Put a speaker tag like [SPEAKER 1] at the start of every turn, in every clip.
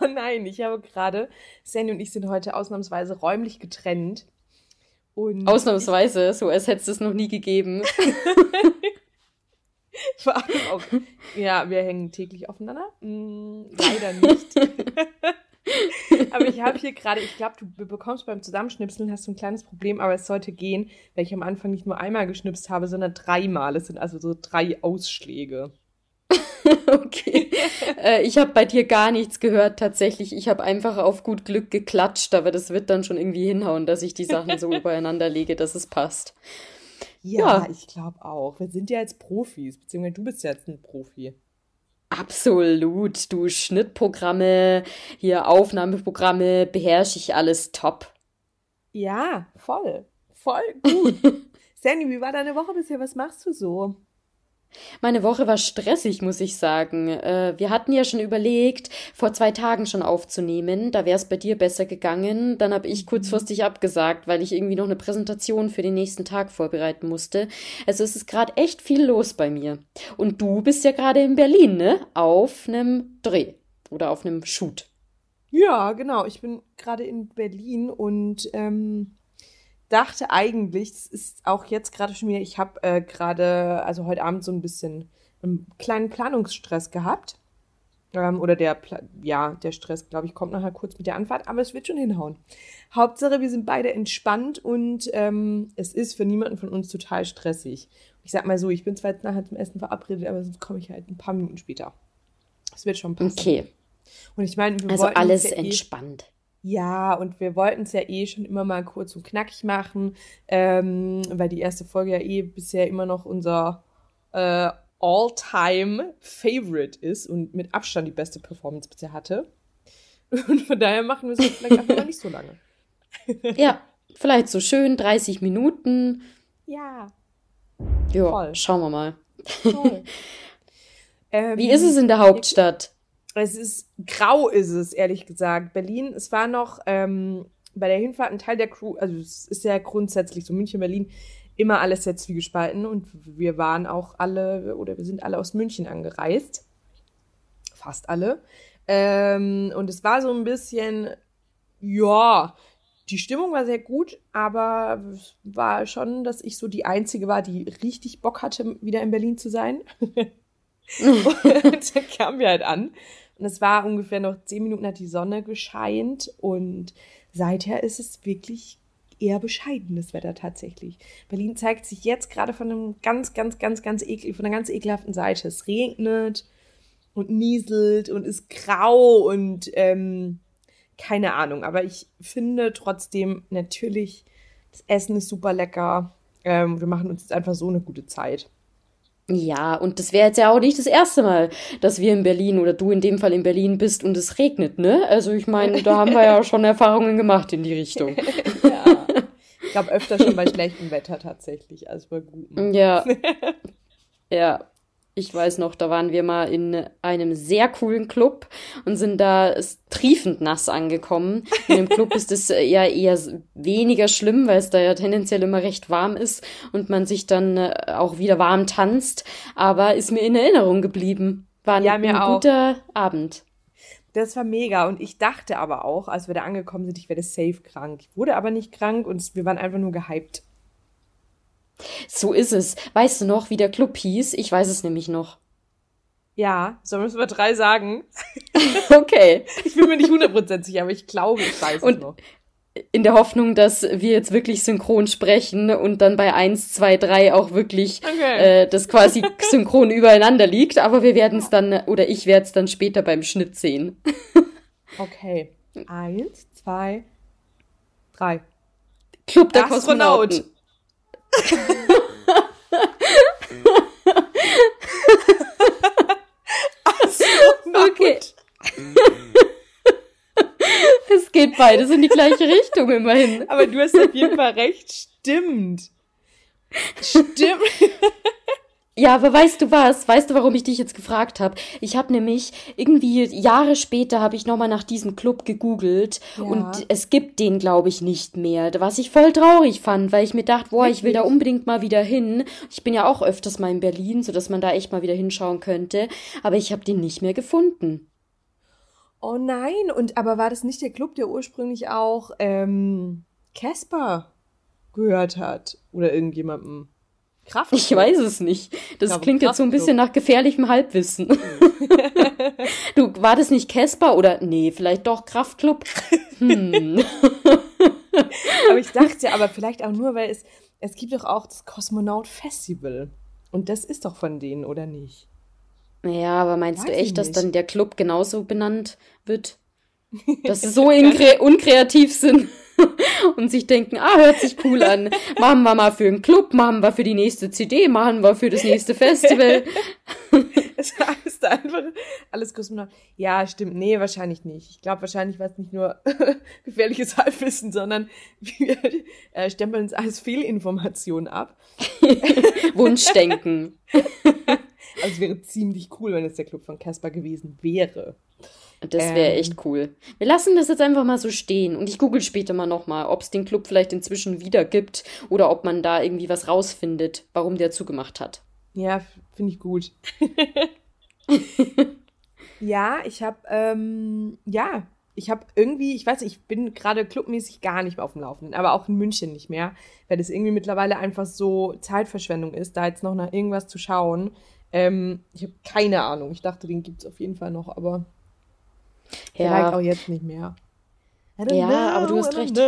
[SPEAKER 1] oh nein, ich habe gerade, Sandy und ich sind heute ausnahmsweise räumlich getrennt.
[SPEAKER 2] Und ausnahmsweise, so als hätte es es noch nie gegeben.
[SPEAKER 1] Vor allem auch. Ja, wir hängen täglich aufeinander. Hm, leider nicht. aber ich habe hier gerade, ich glaube, du bekommst beim Zusammenschnipseln hast du ein kleines Problem, aber es sollte gehen, weil ich am Anfang nicht nur einmal geschnipst habe, sondern dreimal. Es sind also so drei Ausschläge.
[SPEAKER 2] okay. äh, ich habe bei dir gar nichts gehört tatsächlich. Ich habe einfach auf gut Glück geklatscht, aber das wird dann schon irgendwie hinhauen, dass ich die Sachen so übereinander lege, dass es passt.
[SPEAKER 1] Ja, ja. ich glaube auch. Wir sind ja jetzt Profis, beziehungsweise du bist ja jetzt ein Profi.
[SPEAKER 2] Absolut. Du Schnittprogramme, hier Aufnahmeprogramme, beherrsche ich alles top.
[SPEAKER 1] Ja, voll. Voll gut. Sandy, wie war deine Woche bisher? Was machst du so?
[SPEAKER 2] Meine Woche war stressig, muss ich sagen. Äh, wir hatten ja schon überlegt, vor zwei Tagen schon aufzunehmen. Da wäre es bei dir besser gegangen. Dann habe ich kurzfristig abgesagt, weil ich irgendwie noch eine Präsentation für den nächsten Tag vorbereiten musste. Also es ist gerade echt viel los bei mir. Und du bist ja gerade in Berlin, ne? Auf einem Dreh oder auf einem Shoot.
[SPEAKER 1] Ja, genau. Ich bin gerade in Berlin und ähm, dachte eigentlich, das ist auch jetzt gerade schon wieder, ich habe äh, gerade, also heute Abend so ein bisschen einen kleinen Planungsstress gehabt. Ähm, oder der, ja, der Stress, glaube ich, kommt nachher kurz mit der Anfahrt, aber es wird schon hinhauen. Hauptsache, wir sind beide entspannt und ähm, es ist für niemanden von uns total stressig. Ich sag mal so, ich bin zwar jetzt nachher zum Essen verabredet, aber sonst komme ich halt ein paar Minuten später. Es wird schon passen.
[SPEAKER 2] Okay.
[SPEAKER 1] Und ich meine,
[SPEAKER 2] wir also alles ja eh entspannt. Eh
[SPEAKER 1] ja, und wir wollten es ja eh schon immer mal kurz und knackig machen, ähm, weil die erste Folge ja eh bisher immer noch unser äh, All-Time-Favorite ist und mit Abstand die beste Performance bisher hatte. Und von daher machen wir es vielleicht einfach mal nicht so lange.
[SPEAKER 2] ja, vielleicht so schön 30 Minuten.
[SPEAKER 1] Ja.
[SPEAKER 2] Ja, schauen wir mal. ähm, Wie ist es in der Hauptstadt?
[SPEAKER 1] Es ist grau, ist es, ehrlich gesagt. Berlin, es war noch ähm, bei der Hinfahrt ein Teil der Crew, also es ist ja grundsätzlich so München, Berlin, immer alles sehr zwiegespalten und wir waren auch alle, oder wir sind alle aus München angereist. Fast alle. Ähm, und es war so ein bisschen, ja, die Stimmung war sehr gut, aber es war schon, dass ich so die Einzige war, die richtig Bock hatte, wieder in Berlin zu sein. und dann kamen wir halt an. Und es war ungefähr noch zehn Minuten hat die Sonne gescheint und seither ist es wirklich eher bescheidenes Wetter tatsächlich. Berlin zeigt sich jetzt gerade von einem ganz, ganz, ganz, ganz ekel, von einer ganz ekelhaften Seite. Es regnet und nieselt und ist grau und ähm, keine Ahnung. Aber ich finde trotzdem natürlich, das Essen ist super lecker. Ähm, wir machen uns jetzt einfach so eine gute Zeit.
[SPEAKER 2] Ja, und das wäre jetzt ja auch nicht das erste Mal, dass wir in Berlin oder du in dem Fall in Berlin bist und es regnet, ne? Also ich meine, da haben wir ja schon Erfahrungen gemacht in die Richtung.
[SPEAKER 1] ja. Ich glaube öfter schon bei schlechtem Wetter tatsächlich als bei gutem.
[SPEAKER 2] Ja. ja. Ich weiß noch, da waren wir mal in einem sehr coolen Club und sind da triefend nass angekommen. In dem Club ist es ja eher weniger schlimm, weil es da ja tendenziell immer recht warm ist und man sich dann äh, auch wieder warm tanzt. Aber ist mir in Erinnerung geblieben. War ein, ja, mir ein guter Abend.
[SPEAKER 1] Das war mega und ich dachte aber auch, als wir da angekommen sind, ich werde safe krank. Ich wurde aber nicht krank und wir waren einfach nur gehypt.
[SPEAKER 2] So ist es. Weißt du noch, wie der Club hieß? Ich weiß es nämlich noch.
[SPEAKER 1] Ja, sollen wir es über drei sagen?
[SPEAKER 2] okay.
[SPEAKER 1] Ich bin mir nicht hundertprozentig sicher, aber ich glaube, ich weiß und es noch.
[SPEAKER 2] In der Hoffnung, dass wir jetzt wirklich synchron sprechen und dann bei eins, zwei, drei auch wirklich okay. äh, das quasi synchron übereinander liegt, aber wir werden es dann, oder ich werde es dann später beim Schnitt sehen.
[SPEAKER 1] okay. Eins, zwei, drei.
[SPEAKER 2] Club der Astronaut. Kosmonauten. Okay. es geht beides in die gleiche Richtung immerhin.
[SPEAKER 1] Aber du hast auf jeden Fall recht. Stimmt. Stimmt.
[SPEAKER 2] Ja, aber weißt du was? Weißt du, warum ich dich jetzt gefragt habe? Ich habe nämlich irgendwie Jahre später habe ich nochmal nach diesem Club gegoogelt ja. und es gibt den, glaube ich, nicht mehr. Was ich voll traurig fand, weil ich mir dachte, boah, ich will da unbedingt mal wieder hin. Ich bin ja auch öfters mal in Berlin, so dass man da echt mal wieder hinschauen könnte. Aber ich habe den nicht mehr gefunden.
[SPEAKER 1] Oh nein, und aber war das nicht der Club, der ursprünglich auch ähm, Casper gehört hat? Oder irgendjemandem?
[SPEAKER 2] Kraft. Ich weiß es nicht. Das glaube, klingt jetzt so ein bisschen nach gefährlichem Halbwissen. du, war das nicht Casper oder nee, vielleicht doch Kraftclub? Hm.
[SPEAKER 1] aber ich dachte, aber vielleicht auch nur, weil es, es gibt doch auch das Kosmonaut Festival. Und das ist doch von denen, oder nicht?
[SPEAKER 2] Ja, aber meinst weiß du echt, dass dann der Club genauso benannt wird? Dass sie so unkreativ sind? und sich denken, ah, hört sich cool an. Machen wir mal für einen Club, machen wir für die nächste CD, machen wir für das nächste Festival.
[SPEAKER 1] es heißt einfach alles Kosmonaut. Ja, stimmt. Nee, wahrscheinlich nicht. Ich glaube, wahrscheinlich war es nicht nur gefährliches Halbwissen, sondern wir äh, stempeln es als Fehlinformation ab.
[SPEAKER 2] Wunschdenken.
[SPEAKER 1] Also es wäre ziemlich cool, wenn es der Club von Casper gewesen wäre.
[SPEAKER 2] Das wäre ähm, echt cool. Wir lassen das jetzt einfach mal so stehen und ich google später mal nochmal, ob es den Club vielleicht inzwischen wieder gibt oder ob man da irgendwie was rausfindet, warum der zugemacht hat.
[SPEAKER 1] Ja, finde ich gut. ja, ich habe, ähm, ja, ich habe irgendwie, ich weiß nicht, ich bin gerade clubmäßig gar nicht mehr auf dem Laufenden, aber auch in München nicht mehr, weil das irgendwie mittlerweile einfach so Zeitverschwendung ist, da jetzt noch nach irgendwas zu schauen. Ähm, ich habe keine Ahnung. Ich dachte, den gibt es auf jeden Fall noch, aber ja. Vielleicht auch jetzt nicht mehr.
[SPEAKER 2] Ja, know, aber du hast recht.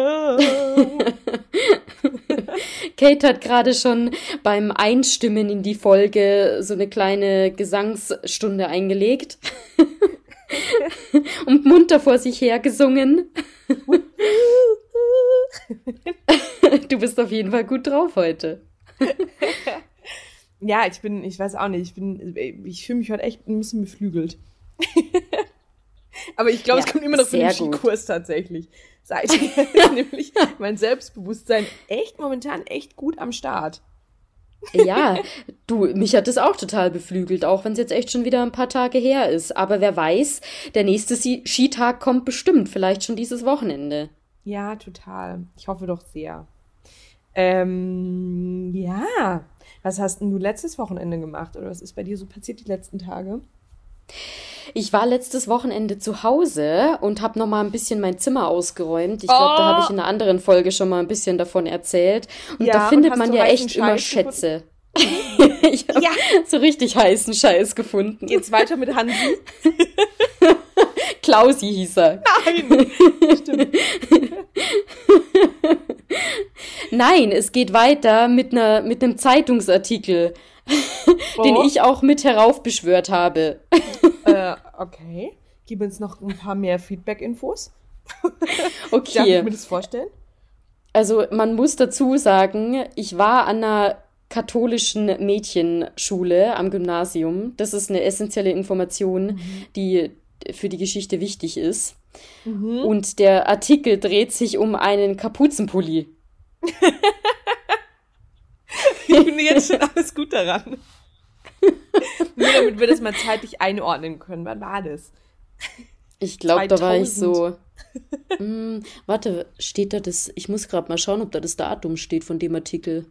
[SPEAKER 2] Kate hat gerade schon beim Einstimmen in die Folge so eine kleine Gesangsstunde eingelegt und munter vor sich her gesungen. du bist auf jeden Fall gut drauf heute.
[SPEAKER 1] ja, ich bin, ich weiß auch nicht, ich bin, ich fühle mich heute echt ein bisschen beflügelt. Aber ich glaube, ja, es kommt immer noch von dem Skikurs tatsächlich. Seitdem ist nämlich mein Selbstbewusstsein echt momentan echt gut am Start.
[SPEAKER 2] ja, du, mich hat das auch total beflügelt, auch wenn es jetzt echt schon wieder ein paar Tage her ist. Aber wer weiß, der nächste Skitag kommt bestimmt, vielleicht schon dieses Wochenende.
[SPEAKER 1] Ja, total. Ich hoffe doch sehr. Ähm, ja. Was hast denn du letztes Wochenende gemacht? Oder was ist bei dir so passiert die letzten Tage?
[SPEAKER 2] Ich war letztes Wochenende zu Hause und habe noch mal ein bisschen mein Zimmer ausgeräumt. Ich glaube, oh. da habe ich in einer anderen Folge schon mal ein bisschen davon erzählt. Und ja, da findet und man ja echt Scheiß immer Schätze. ich habe ja. so richtig heißen Scheiß gefunden.
[SPEAKER 1] Geht's weiter mit Hansi?
[SPEAKER 2] Klausi hieß er.
[SPEAKER 1] Nein! Stimmt.
[SPEAKER 2] Nein, es geht weiter mit einer mit einem Zeitungsartikel. Oh. den ich auch mit heraufbeschwört habe.
[SPEAKER 1] äh, okay. Gib uns noch ein paar mehr Feedback-Infos.
[SPEAKER 2] okay.
[SPEAKER 1] Darf ich mir das vorstellen?
[SPEAKER 2] Also man muss dazu sagen, ich war an einer katholischen Mädchenschule am Gymnasium. Das ist eine essentielle Information, mhm. die für die Geschichte wichtig ist. Mhm. Und der Artikel dreht sich um einen Kapuzenpulli.
[SPEAKER 1] Ich finde jetzt schon alles gut daran. Nur damit wir das mal zeitlich einordnen können. Wann war das?
[SPEAKER 2] Ich glaube, da war ich so. Mh, hm, warte, steht da das? Ich muss gerade mal schauen, ob da das Datum steht von dem Artikel.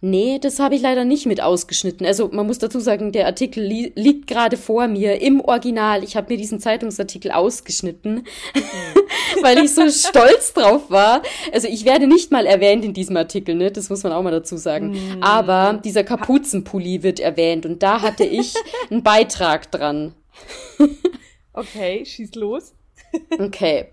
[SPEAKER 2] Nee, das habe ich leider nicht mit ausgeschnitten. Also man muss dazu sagen, der Artikel li liegt gerade vor mir im Original. Ich habe mir diesen Zeitungsartikel ausgeschnitten, weil ich so stolz drauf war. Also ich werde nicht mal erwähnt in diesem Artikel, ne? Das muss man auch mal dazu sagen. Mm. Aber dieser Kapuzenpulli wird erwähnt und da hatte ich einen Beitrag dran.
[SPEAKER 1] okay, schieß los.
[SPEAKER 2] okay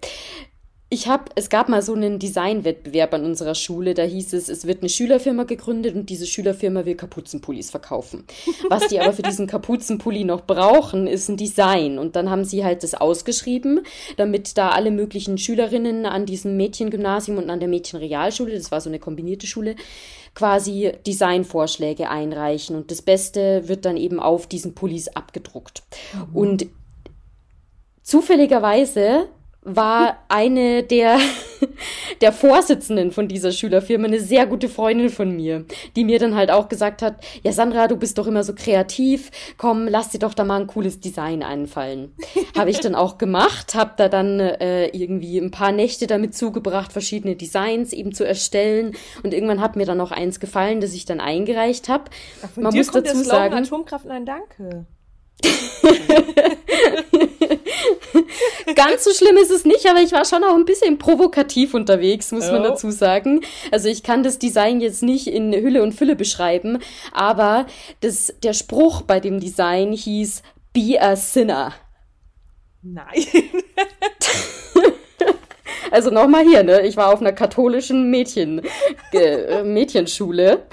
[SPEAKER 2] ich habe, es gab mal so einen Designwettbewerb an unserer Schule, da hieß es, es wird eine Schülerfirma gegründet und diese Schülerfirma will Kapuzenpullis verkaufen. Was die aber für diesen Kapuzenpulli noch brauchen, ist ein Design. Und dann haben sie halt das ausgeschrieben, damit da alle möglichen Schülerinnen an diesem Mädchengymnasium und an der Mädchenrealschule, das war so eine kombinierte Schule, quasi Designvorschläge einreichen. Und das Beste wird dann eben auf diesen Pullis abgedruckt. Mhm. Und zufälligerweise war eine der, der Vorsitzenden von dieser Schülerfirma, eine sehr gute Freundin von mir, die mir dann halt auch gesagt hat, ja Sandra, du bist doch immer so kreativ, komm, lass dir doch da mal ein cooles Design einfallen. habe ich dann auch gemacht, habe da dann äh, irgendwie ein paar Nächte damit zugebracht, verschiedene Designs eben zu erstellen und irgendwann hat mir dann auch eins gefallen, das ich dann eingereicht habe.
[SPEAKER 1] Man muss dazu sagen, Atomkraft, nein, danke.
[SPEAKER 2] Ganz so schlimm ist es nicht, aber ich war schon auch ein bisschen provokativ unterwegs, muss oh. man dazu sagen. Also ich kann das Design jetzt nicht in Hülle und Fülle beschreiben, aber das, der Spruch bei dem Design hieß Be a Sinner.
[SPEAKER 1] Nein.
[SPEAKER 2] also nochmal hier, ne? Ich war auf einer katholischen Mädchen, äh, Mädchenschule.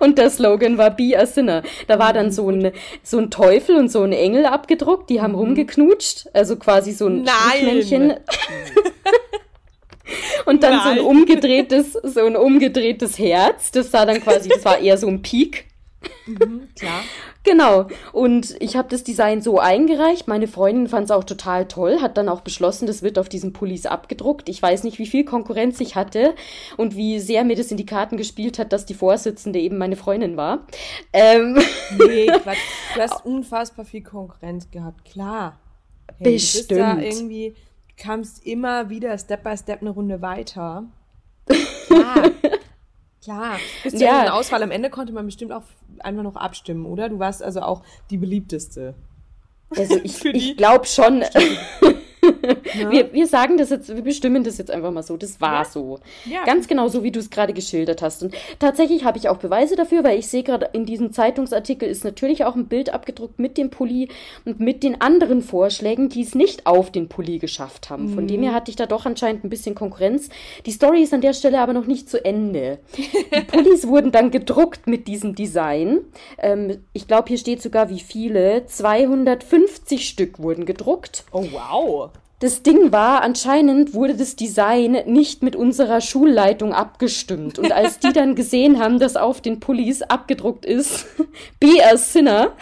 [SPEAKER 2] Und der Slogan war Be a Sinner. Da war dann so ein, so ein Teufel und so ein Engel abgedruckt, die haben mhm. rumgeknutscht. Also quasi so ein Männchen. und dann Nein. so ein umgedrehtes, so ein umgedrehtes Herz. Das sah dann quasi, das war eher so ein Peak.
[SPEAKER 1] Mhm, klar.
[SPEAKER 2] Genau. Und ich habe das Design so eingereicht. Meine Freundin fand es auch total toll, hat dann auch beschlossen, das wird auf diesen Pullis abgedruckt. Ich weiß nicht, wie viel Konkurrenz ich hatte und wie sehr mir das in die Karten gespielt hat, dass die Vorsitzende eben meine Freundin war.
[SPEAKER 1] Ähm. Nee, Quatsch. Du hast unfassbar viel Konkurrenz gehabt, klar.
[SPEAKER 2] Hey, Bestimmt. Du, da
[SPEAKER 1] irgendwie, kamst immer wieder Step by Step eine Runde weiter. Klar. Klar. Bis zur ja. Auswahl am Ende konnte man bestimmt auch einfach noch abstimmen, oder? Du warst also auch die beliebteste.
[SPEAKER 2] Also ich, ich glaube schon. Ja. Wir, wir sagen das jetzt, wir bestimmen das jetzt einfach mal so. Das war ja. so. Ja. Ganz genau so, wie du es gerade geschildert hast. Und tatsächlich habe ich auch Beweise dafür, weil ich sehe gerade in diesem Zeitungsartikel ist natürlich auch ein Bild abgedruckt mit dem Pulli und mit den anderen Vorschlägen, die es nicht auf den Pulli geschafft haben. Mhm. Von dem her mhm. hatte ich da doch anscheinend ein bisschen Konkurrenz. Die Story ist an der Stelle aber noch nicht zu Ende. Die Pullis wurden dann gedruckt mit diesem Design. Ähm, ich glaube, hier steht sogar, wie viele. 250 Stück wurden gedruckt.
[SPEAKER 1] Oh, wow.
[SPEAKER 2] Das Ding war, anscheinend wurde das Design nicht mit unserer Schulleitung abgestimmt. Und als die dann gesehen haben, dass auf den Pullis abgedruckt ist, Be a Sinner,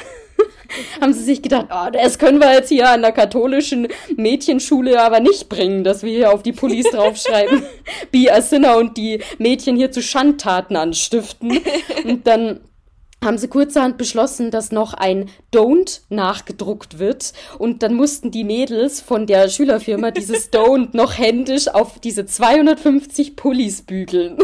[SPEAKER 2] haben sie sich gedacht, oh, das können wir jetzt hier an der katholischen Mädchenschule aber nicht bringen, dass wir hier auf die Pullis draufschreiben, Be a Sinner und die Mädchen hier zu Schandtaten anstiften. Und dann haben sie kurzerhand beschlossen, dass noch ein Don't nachgedruckt wird. Und dann mussten die Mädels von der Schülerfirma dieses Don't noch händisch auf diese 250 Pullis bügeln.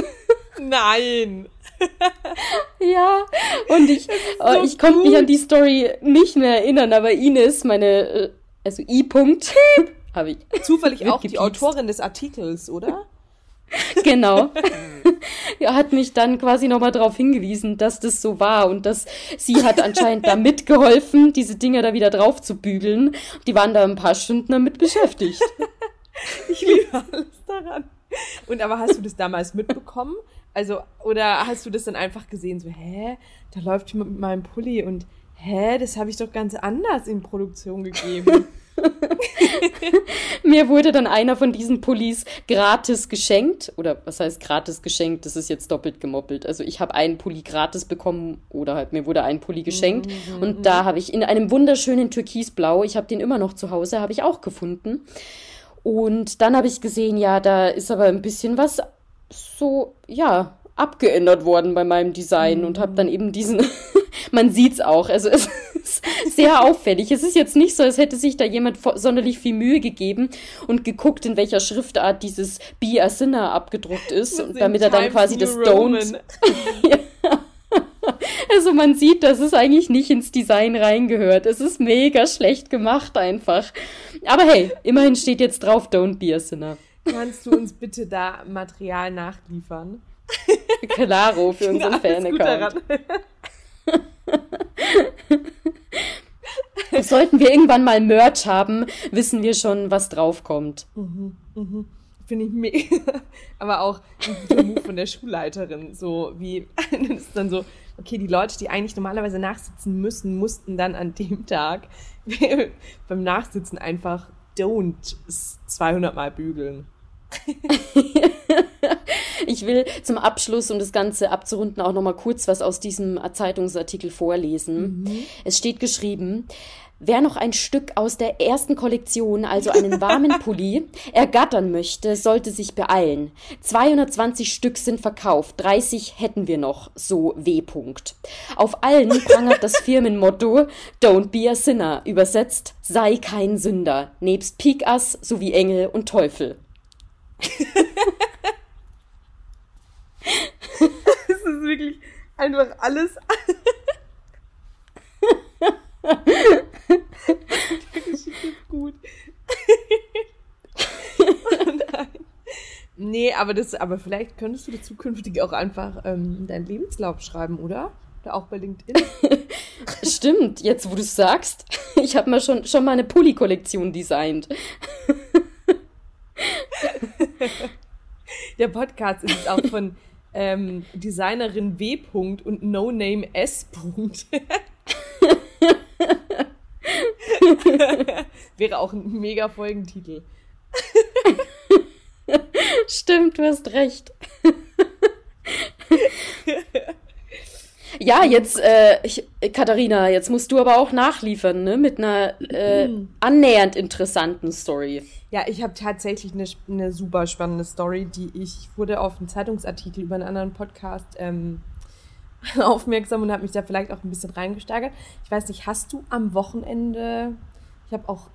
[SPEAKER 1] Nein.
[SPEAKER 2] ja, und ich, so äh, ich konnte mich an die Story nicht mehr erinnern, aber Ines, meine, äh, also I-Punkt, habe ich.
[SPEAKER 1] Zufällig auch die Autorin des Artikels, oder?
[SPEAKER 2] genau. er hat mich dann quasi nochmal darauf hingewiesen, dass das so war und dass sie hat anscheinend da mitgeholfen, diese Dinger da wieder drauf zu bügeln. Die waren da ein paar Stunden damit beschäftigt.
[SPEAKER 1] ich liebe alles daran. Und aber hast du das damals mitbekommen? Also, oder hast du das dann einfach gesehen, so, hä, da läuft jemand mit meinem Pulli und hä, das habe ich doch ganz anders in Produktion gegeben.
[SPEAKER 2] Mir wurde dann einer von diesen Pullis gratis geschenkt. Oder was heißt gratis geschenkt? Das ist jetzt doppelt gemoppelt. Also ich habe einen Pulli gratis bekommen oder halt mir wurde ein Pulli geschenkt. Mhm. Und da habe ich in einem wunderschönen Türkisblau, ich habe den immer noch zu Hause, habe ich auch gefunden. Und dann habe ich gesehen, ja, da ist aber ein bisschen was so, ja, abgeändert worden bei meinem Design mhm. und habe dann eben diesen, man sieht's auch, also es ist sehr auffällig. Es ist jetzt nicht so, als hätte sich da jemand sonderlich viel Mühe gegeben und geguckt, in welcher Schriftart dieses Be a Sinner abgedruckt ist, und damit er dann quasi das Don't. Also man sieht, dass es eigentlich nicht ins Design reingehört. Es ist mega schlecht gemacht einfach. Aber hey, immerhin steht jetzt drauf Don't be a Sinner.
[SPEAKER 1] Kannst du uns bitte da Material nachliefern?
[SPEAKER 2] Claro, für unseren Fan-Account. Sollten wir irgendwann mal Merch haben, wissen wir schon, was draufkommt.
[SPEAKER 1] Mhm, mhm. Finde ich mega. Aber auch ein guter Move von der Schulleiterin. So wie, das ist dann so, okay, die Leute, die eigentlich normalerweise nachsitzen müssen, mussten dann an dem Tag beim Nachsitzen einfach don't 200 Mal bügeln.
[SPEAKER 2] ich will zum Abschluss, um das Ganze abzurunden, auch noch mal kurz was aus diesem Zeitungsartikel vorlesen. Mhm. Es steht geschrieben, Wer noch ein Stück aus der ersten Kollektion, also einen warmen Pulli, ergattern möchte, sollte sich beeilen. 220 Stück sind verkauft, 30 hätten wir noch, so W. -Punkt. Auf allen prangert das Firmenmotto Don't be a sinner, übersetzt sei kein Sünder, nebst Pikas sowie Engel und Teufel.
[SPEAKER 1] Es ist wirklich einfach alles. Der Geschichte ist gut. oh nein. Nee, aber das, aber vielleicht könntest du zukünftig auch einfach ähm, deinen Lebenslauf schreiben, oder? Oder auch bei LinkedIn.
[SPEAKER 2] Stimmt, jetzt wo du es sagst. Ich habe mal schon, schon mal eine Pulli-Kollektion designt.
[SPEAKER 1] Der Podcast ist auch von ähm, Designerin W. -Punkt und No Name S. -Punkt. Wäre auch ein mega Folgentitel.
[SPEAKER 2] Stimmt, du hast recht. Ja, jetzt, äh, ich, Katharina, jetzt musst du aber auch nachliefern, ne? Mit einer äh, annähernd interessanten Story.
[SPEAKER 1] Ja, ich habe tatsächlich eine, eine super spannende Story, die ich wurde auf einen Zeitungsartikel über einen anderen Podcast ähm, aufmerksam und habe mich da vielleicht auch ein bisschen reingesteigert. Ich weiß nicht, hast du am Wochenende, ich habe auch,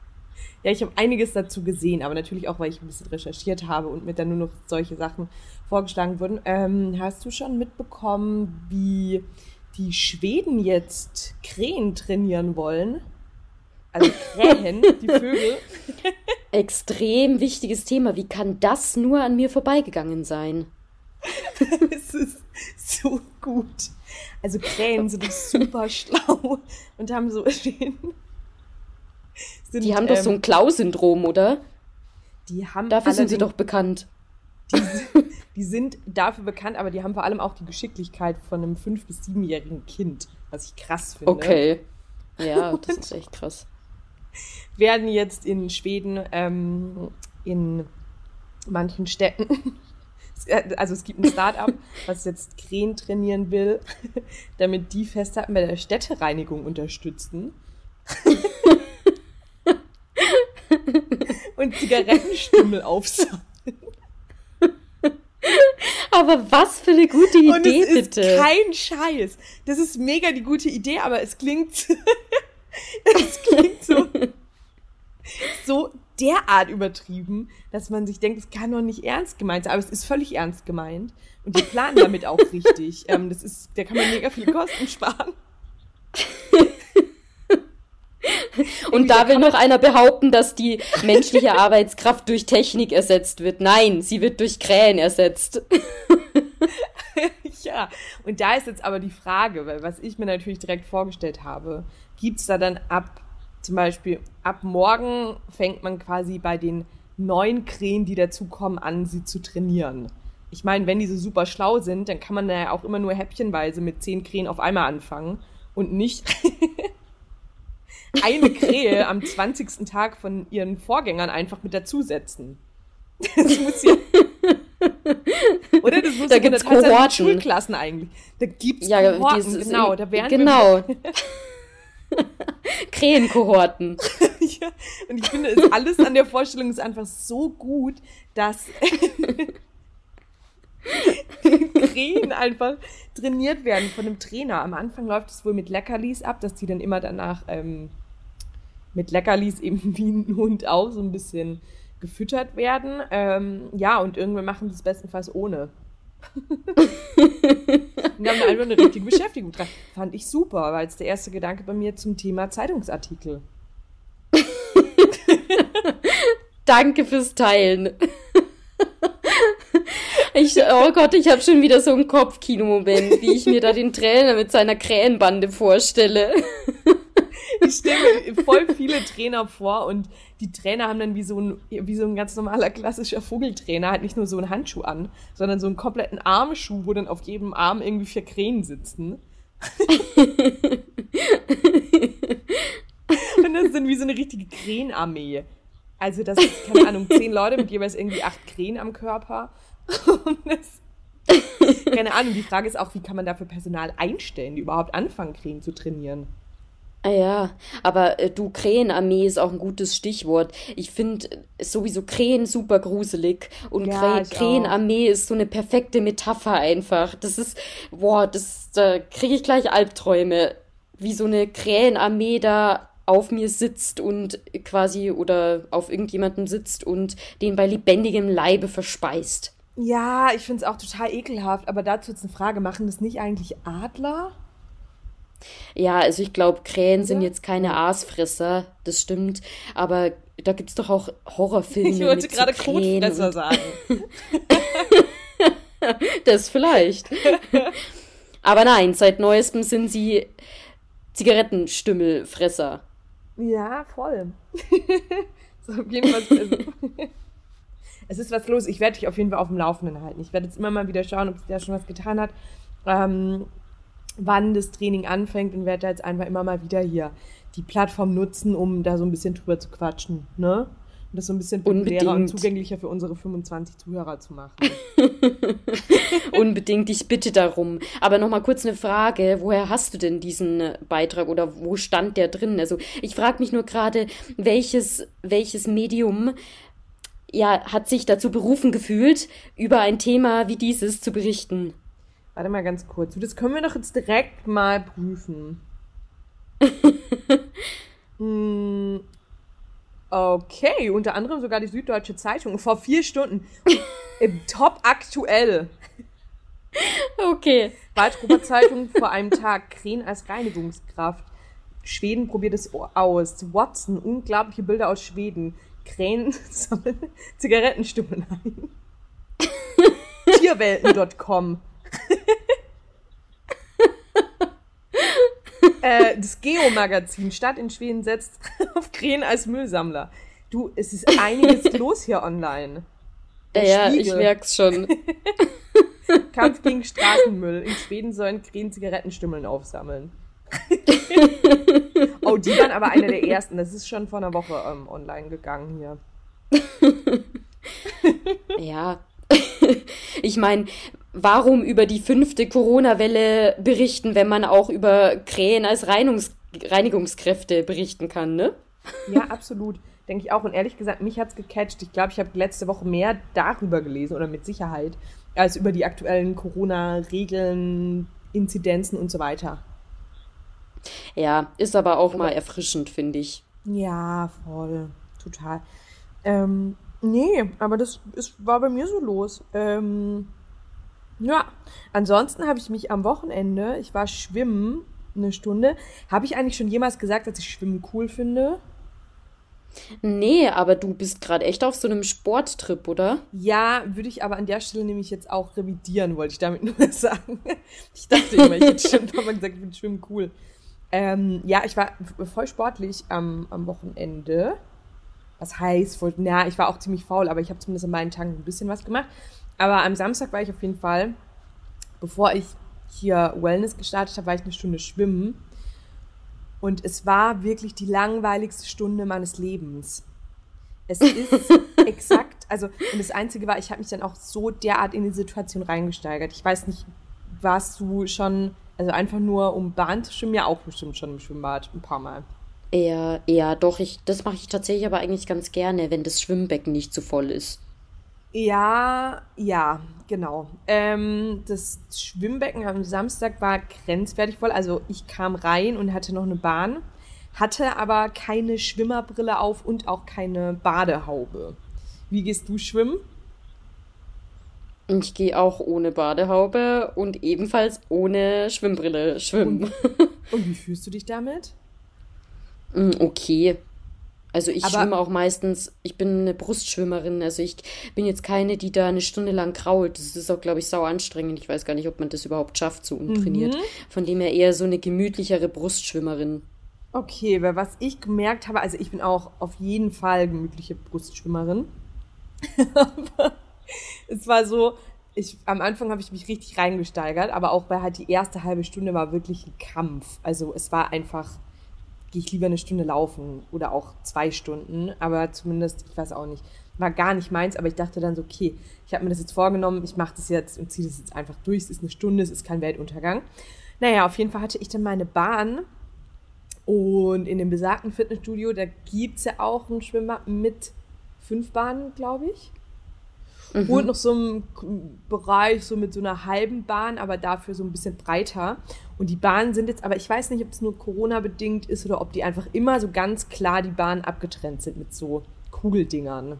[SPEAKER 1] ja, ich habe einiges dazu gesehen, aber natürlich auch, weil ich ein bisschen recherchiert habe und mir dann nur noch solche Sachen vorgeschlagen wurden. Ähm, hast du schon mitbekommen, wie die Schweden jetzt Krähen trainieren wollen? Also Krähen, die Vögel.
[SPEAKER 2] Extrem wichtiges Thema. Wie kann das nur an mir vorbeigegangen sein?
[SPEAKER 1] es ist so gut. Also Krähen sind super schlau und haben so
[SPEAKER 2] sind, Die haben ähm, doch so ein ähm, Klau-Syndrom, oder?
[SPEAKER 1] Die haben
[SPEAKER 2] Dafür sind sie doch bekannt.
[SPEAKER 1] Die, die, sind dafür bekannt, aber die haben vor allem auch die Geschicklichkeit von einem fünf- bis siebenjährigen Kind, was ich krass finde.
[SPEAKER 2] Okay. Ja, das ist echt krass.
[SPEAKER 1] Werden jetzt in Schweden ähm, in manchen Städten also es gibt ein Start-up, was jetzt Krähen trainieren will, damit die Festhalten bei der Städtereinigung unterstützen. und Zigarettenstümmel aufsammeln.
[SPEAKER 2] Aber was für eine gute Idee, und es
[SPEAKER 1] bitte. Ist kein Scheiß. Das ist mega die gute Idee, aber es klingt, es klingt so, so derart übertrieben, dass man sich denkt, es kann doch nicht ernst gemeint sein. Aber es ist völlig ernst gemeint. Und die planen damit auch richtig. Ähm, das ist, da kann man mega viele Kosten sparen.
[SPEAKER 2] Und da will noch einer behaupten, dass die menschliche Arbeitskraft durch Technik ersetzt wird. Nein, sie wird durch Krähen ersetzt.
[SPEAKER 1] ja, und da ist jetzt aber die Frage, weil was ich mir natürlich direkt vorgestellt habe, gibt es da dann ab zum Beispiel ab morgen fängt man quasi bei den neuen Krähen, die dazukommen, an, sie zu trainieren. Ich meine, wenn die so super schlau sind, dann kann man ja auch immer nur häppchenweise mit zehn Krähen auf einmal anfangen und nicht eine Krähe am 20. Tag von ihren Vorgängern einfach mit dazusetzen. Das muss ja. Oder das muss
[SPEAKER 2] da gibt's Kohorten.
[SPEAKER 1] Schulklassen eigentlich. Da gibt's
[SPEAKER 2] ja, Kohorten, genau. Da werden genau. Krähenkohorten.
[SPEAKER 1] ja, und ich finde, es alles an der Vorstellung ist einfach so gut, dass Krähen einfach trainiert werden von einem Trainer. Am Anfang läuft es wohl mit Leckerlis ab, dass die dann immer danach ähm, mit Leckerlis eben wie ein Hund auch so ein bisschen gefüttert werden. Ähm, ja, und irgendwann machen sie es bestenfalls ohne. und haben einfach eine richtige Beschäftigung dran. Fand ich super, war jetzt der erste Gedanke bei mir zum Thema Zeitungsartikel.
[SPEAKER 2] Danke fürs Teilen. Ich, oh Gott, ich habe schon wieder so einen Kopfkino-Moment, wie ich mir da den Trainer mit seiner Krähenbande vorstelle.
[SPEAKER 1] Ich stelle mir voll viele Trainer vor und die Trainer haben dann wie so ein, wie so ein ganz normaler klassischer Vogeltrainer halt nicht nur so einen Handschuh an, sondern so einen kompletten Armschuh, wo dann auf jedem Arm irgendwie vier Krähen sitzen. und das sind wie so eine richtige Krähenarmee. Also das ist, keine Ahnung, zehn Leute mit jeweils irgendwie acht Krähen am Körper. Das, keine Ahnung, die Frage ist auch, wie kann man dafür Personal einstellen, die überhaupt anfangen, Krähen zu trainieren?
[SPEAKER 2] Ah ja, aber äh, du, Krähenarmee ist auch ein gutes Stichwort. Ich finde sowieso Krähen super gruselig und
[SPEAKER 1] Ja,
[SPEAKER 2] Krä
[SPEAKER 1] ich auch.
[SPEAKER 2] Krähenarmee ist so eine perfekte Metapher einfach. Das ist, boah, das, da kriege ich gleich Albträume, wie so eine Krähenarmee da auf mir sitzt und quasi oder auf irgendjemandem sitzt und den bei lebendigem Leibe verspeist.
[SPEAKER 1] Ja, ich finde es auch total ekelhaft, aber dazu jetzt eine Frage, machen das nicht eigentlich Adler?
[SPEAKER 2] Ja, also ich glaube, Krähen sind jetzt keine Aasfresser, das stimmt, aber da gibt's doch auch Horrorfilme
[SPEAKER 1] Ich wollte
[SPEAKER 2] so
[SPEAKER 1] gerade
[SPEAKER 2] Krähen
[SPEAKER 1] Kotfresser sagen.
[SPEAKER 2] das vielleicht. Aber nein, seit neuestem sind sie Zigarettenstümmelfresser.
[SPEAKER 1] Ja, voll. so, auf jeden Fall. Es ist was los. Ich werde dich auf jeden Fall auf dem Laufenden halten. Ich werde jetzt immer mal wieder schauen, ob sich da schon was getan hat, ähm, wann das Training anfängt und werde jetzt einfach immer mal wieder hier die Plattform nutzen, um da so ein bisschen drüber zu quatschen. Ne? Und das so ein bisschen populärer und zugänglicher für unsere 25 Zuhörer zu machen.
[SPEAKER 2] Unbedingt, ich bitte darum. Aber nochmal kurz eine Frage, woher hast du denn diesen Beitrag oder wo stand der drin? Also ich frage mich nur gerade, welches, welches Medium ja, hat sich dazu berufen gefühlt, über ein Thema wie dieses zu berichten?
[SPEAKER 1] Warte mal ganz kurz. Das können wir doch jetzt direkt mal prüfen. Hm, okay, unter anderem sogar die Süddeutsche Zeitung vor vier Stunden im Top aktuell.
[SPEAKER 2] Okay.
[SPEAKER 1] Waldgruber Zeitung vor einem Tag. Krähen als Reinigungskraft. Schweden probiert es aus. Watson, unglaubliche Bilder aus Schweden. Krähen sammeln Zigarettenstummel ein. Tierwelten.com. äh, das Geo-Magazin Stadt in Schweden setzt auf Krähen als Müllsammler. Du, es ist einiges los hier online. Der
[SPEAKER 2] Ja, ich
[SPEAKER 1] Spiegel.
[SPEAKER 2] merk's schon.
[SPEAKER 1] Kampf gegen Straßenmüll. In Schweden sollen Krähen Zigarettenstummeln aufsammeln. oh, die waren aber eine der ersten. Das ist schon vor einer Woche ähm, online gegangen hier.
[SPEAKER 2] Ja. Ich meine, warum über die fünfte Corona-Welle berichten, wenn man auch über Krähen als Reinungs Reinigungskräfte berichten kann, ne?
[SPEAKER 1] Ja, absolut. Denke ich auch. Und ehrlich gesagt, mich hat's gecatcht. Ich glaube, ich habe letzte Woche mehr darüber gelesen oder mit Sicherheit, als über die aktuellen Corona-Regeln, Inzidenzen und so weiter.
[SPEAKER 2] Ja, ist aber auch mal erfrischend, finde ich.
[SPEAKER 1] Ja, voll. Total. Ähm, nee, aber das ist, war bei mir so los. Ähm, ja, ansonsten habe ich mich am Wochenende, ich war schwimmen eine Stunde. Habe ich eigentlich schon jemals gesagt, dass ich Schwimmen cool finde?
[SPEAKER 2] Nee, aber du bist gerade echt auf so einem Sporttrip, oder?
[SPEAKER 1] Ja, würde ich aber an der Stelle nämlich jetzt auch revidieren, wollte ich damit nur sagen. Ich dachte immer, ich hätte schon ein paar Mal gesagt, ich finde Schwimmen cool. Ähm, ja, ich war voll sportlich am, am Wochenende. Was heißt, voll, na, ich war auch ziemlich faul, aber ich habe zumindest an meinen Tagen ein bisschen was gemacht. Aber am Samstag war ich auf jeden Fall, bevor ich hier Wellness gestartet habe, war ich eine Stunde schwimmen. Und es war wirklich die langweiligste Stunde meines Lebens. Es ist exakt, also, und das Einzige war, ich habe mich dann auch so derart in die Situation reingesteigert. Ich weiß nicht, warst du schon, also einfach nur um Bahn zu schwimmen, ja auch bestimmt schon im Schwimmbad, ein paar Mal.
[SPEAKER 2] Eher, eher, doch, ich, das mache ich tatsächlich aber eigentlich ganz gerne, wenn das Schwimmbecken nicht zu voll ist.
[SPEAKER 1] Ja, ja, genau. Ähm, das Schwimmbecken am Samstag war grenzwertig voll. Also ich kam rein und hatte noch eine Bahn, hatte aber keine Schwimmerbrille auf und auch keine Badehaube. Wie gehst du schwimmen?
[SPEAKER 2] Ich gehe auch ohne Badehaube und ebenfalls ohne Schwimmbrille schwimmen.
[SPEAKER 1] Und wie fühlst du dich damit?
[SPEAKER 2] Mm, Okay. Also ich
[SPEAKER 1] Aber-
[SPEAKER 2] schwimme auch meistens, ich bin eine Brustschwimmerin, also ich bin jetzt keine, die da eine Stunde lang krault. Das ist auch, glaube ich, sau anstrengend. Ich weiß gar nicht, ob man das überhaupt schafft, so untrainiert.
[SPEAKER 1] Mhm.
[SPEAKER 2] Von dem her eher so eine gemütlichere Brustschwimmerin.
[SPEAKER 1] Okay, weil was ich gemerkt habe, also ich bin auch auf jeden Fall gemütliche Brustschwimmerin. aber es war so, ich, am Anfang habe ich mich richtig reingesteigert, aber auch weil halt die erste halbe Stunde war wirklich ein Kampf. Also es war einfach, gehe ich lieber eine Stunde laufen oder auch zwei Stunden, aber zumindest, ich weiß auch nicht, war gar nicht meins, aber ich dachte dann so, okay, ich habe mir das jetzt vorgenommen, ich mache das jetzt und ziehe das jetzt einfach durch, es ist eine Stunde, es ist kein Weltuntergang. Naja, auf jeden Fall hatte ich dann meine Bahn Und in dem besagten Fitnessstudio, da gibt es ja auch ein Schwimmbad mit fünf Bahnen, glaube ich. Mhm. Und noch so ein Bereich so mit so einer halben Bahn, aber dafür so ein bisschen breiter. Und die Bahnen sind jetzt, aber ich weiß nicht, ob es nur Corona-bedingt ist oder ob die einfach immer so ganz klar die Bahnen abgetrennt sind mit so Kugeldingern.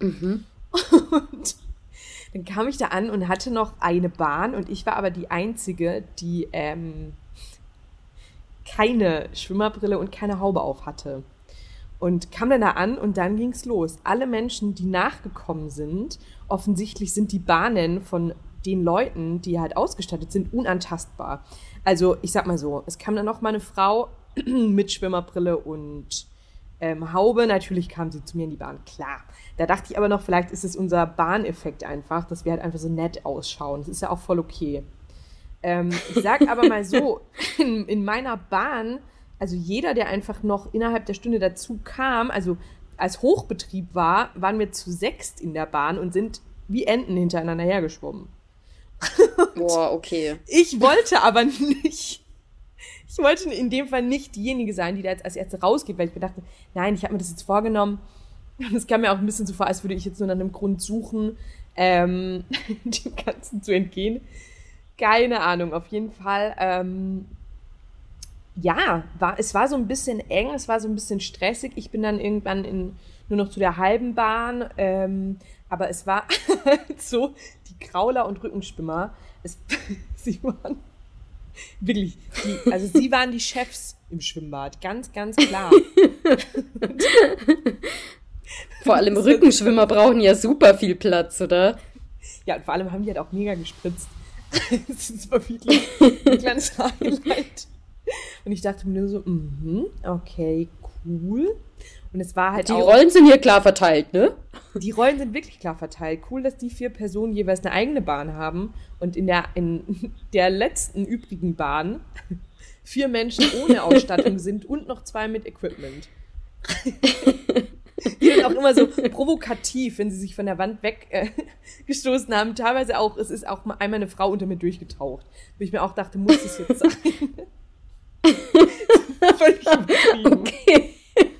[SPEAKER 1] Mhm. Und dann kam ich da an und hatte noch eine Bahn und ich war aber die Einzige, die ähm, keine Schwimmerbrille und keine Haube auf hatte. Und kam dann da an und dann ging's los. Alle Menschen, die nachgekommen sind, offensichtlich sind die Bahnen von den Leuten, die halt ausgestattet sind, unantastbar. Also ich sag mal so, es kam dann noch mal eine Frau mit Schwimmerbrille und ähm, Haube. Natürlich kam sie zu mir in die Bahn, klar. Da dachte ich aber noch, vielleicht ist es unser Bahneffekt einfach, dass wir halt einfach so nett ausschauen. Das ist ja auch voll okay. Ähm, ich sag aber mal so, in, in meiner Bahn also jeder, der einfach noch innerhalb der Stunde dazu kam, also als Hochbetrieb war, waren wir zu sechst in der Bahn und sind wie Enten hintereinander hergeschwommen.
[SPEAKER 2] Boah, okay.
[SPEAKER 1] Ich wollte aber nicht. Ich wollte in dem Fall nicht diejenige sein, die da jetzt als Erste rausgeht, weil ich mir dachte, nein, ich habe mir das jetzt vorgenommen. Und es kam mir auch ein bisschen so vor, als würde ich jetzt nur nach einem Grund suchen, ähm, dem Ganzen zu entgehen. Keine Ahnung, auf jeden Fall ähm, ja, war, es war so ein bisschen eng, es war so ein bisschen stressig. Ich bin dann irgendwann in, nur noch zu der halben Bahn, ähm, aber es war so, die Krauler und Rückenschwimmer, es, sie waren wirklich, die, also sie waren die Chefs im Schwimmbad, ganz, ganz klar.
[SPEAKER 2] vor allem Rückenschwimmer brauchen ja super viel Platz, oder?
[SPEAKER 1] Ja, und vor allem haben die halt auch mega gespritzt. das war wirklich ein kleines Highlight. Und ich dachte mir nur so, mhm, okay, cool. Und es war halt
[SPEAKER 2] Die
[SPEAKER 1] auch,
[SPEAKER 2] Rollen sind hier klar verteilt, ne?
[SPEAKER 1] Die Rollen sind wirklich klar verteilt. Cool, dass die vier Personen jeweils eine eigene Bahn haben und in der, in der letzten übrigen Bahn vier Menschen ohne Ausstattung sind und noch zwei mit Equipment. Die sind auch immer so provokativ, wenn sie sich von der Wand weggestoßen äh, haben. Teilweise auch, es ist auch einmal eine Frau unter mir durchgetaucht. Wo ich mir auch dachte, muss das jetzt sein?
[SPEAKER 2] Völlig okay.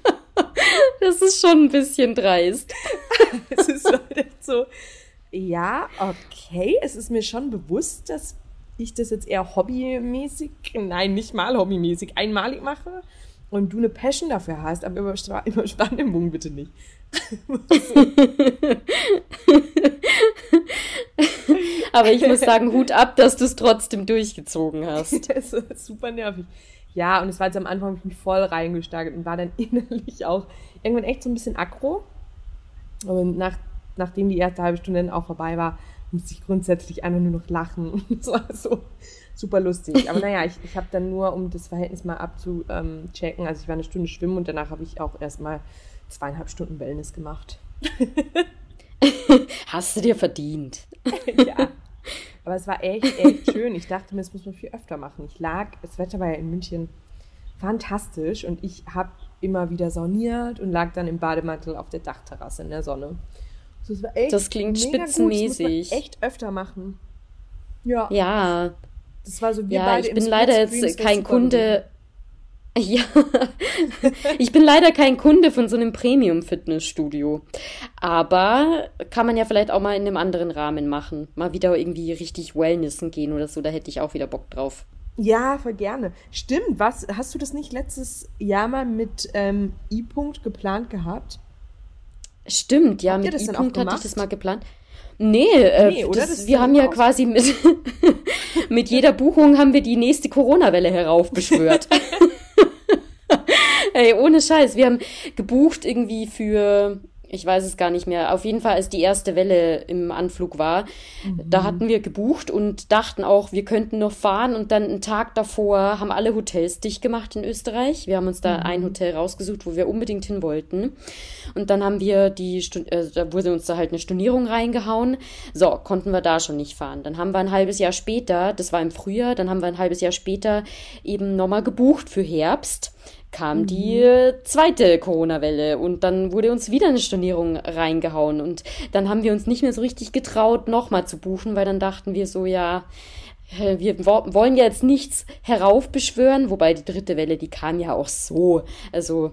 [SPEAKER 2] Das ist schon ein bisschen dreist.
[SPEAKER 1] es ist halt so, ja, okay, es ist mir schon bewusst, dass ich das jetzt eher hobbymäßig, nein, nicht mal hobbymäßig, einmalig mache und du eine Passion dafür hast, aber über, über Spannung bitte nicht.
[SPEAKER 2] aber ich muss sagen, Hut ab, dass du es trotzdem durchgezogen hast.
[SPEAKER 1] das ist super nervig. Ja, und es war jetzt am Anfang, ich mich voll reingesteigert und war dann innerlich auch irgendwann echt so ein bisschen aggro. Und nach, nachdem die erste halbe Stunde dann auch vorbei war, musste ich grundsätzlich einfach nur noch lachen. Und es war so super lustig. Aber naja, ich, ich habe dann nur, um das Verhältnis mal abzuchecken, also ich war eine Stunde schwimmen und danach habe ich auch erstmal zweieinhalb Stunden Wellness gemacht.
[SPEAKER 2] Hast du dir verdient.
[SPEAKER 1] ja. Aber es war echt, echt schön. Ich dachte mir, das muss man viel öfter machen. Ich lag, das Wetter war ja in München fantastisch und ich habe immer wieder sauniert und lag dann im Bademantel auf der Dachterrasse in der Sonne.
[SPEAKER 2] Also das, echt das klingt spitzenmäßig.
[SPEAKER 1] Das muss man echt öfter machen. Ja.
[SPEAKER 2] Ja.
[SPEAKER 1] Das war so
[SPEAKER 2] wie ja, beide ich bin leider jetzt kein Kunde. Ja, ich bin leider kein Kunde von so einem Premium-Fitnessstudio. Aber kann man ja vielleicht auch mal in einem anderen Rahmen machen. Mal wieder irgendwie richtig Wellnessen gehen oder so, da hätte ich auch wieder Bock drauf.
[SPEAKER 1] Ja, voll gerne. Stimmt, was? Hast du das nicht letztes Jahr mal mit ähm, I-Punkt geplant gehabt?
[SPEAKER 2] Stimmt, ja, Habt mit I-Punkt hatte ich das mal geplant. Nee, äh, nee das, das wir haben ja quasi mit, mit jeder Buchung haben wir die nächste Corona-Welle heraufbeschwört. Ey, ohne Scheiß. Wir haben gebucht irgendwie für, ich weiß es gar nicht mehr, auf jeden Fall, als die erste Welle im Anflug war. Mhm. Da hatten wir gebucht und dachten auch, wir könnten noch fahren. Und dann einen Tag davor haben alle Hotels dicht gemacht in Österreich. Wir haben uns da mhm. ein Hotel rausgesucht, wo wir unbedingt hin wollten. Und dann haben wir die, äh, da wurde uns da halt eine Stornierung reingehauen. So, konnten wir da schon nicht fahren. Dann haben wir ein halbes Jahr später, das war im Frühjahr, dann haben wir ein halbes Jahr später eben nochmal gebucht für Herbst kam mhm. die zweite Corona-Welle und dann wurde uns wieder eine Stornierung reingehauen und dann haben wir uns nicht mehr so richtig getraut, nochmal zu buchen, weil dann dachten wir so, ja, wir wollen ja jetzt nichts heraufbeschwören, wobei die dritte Welle, die kam ja auch so. Also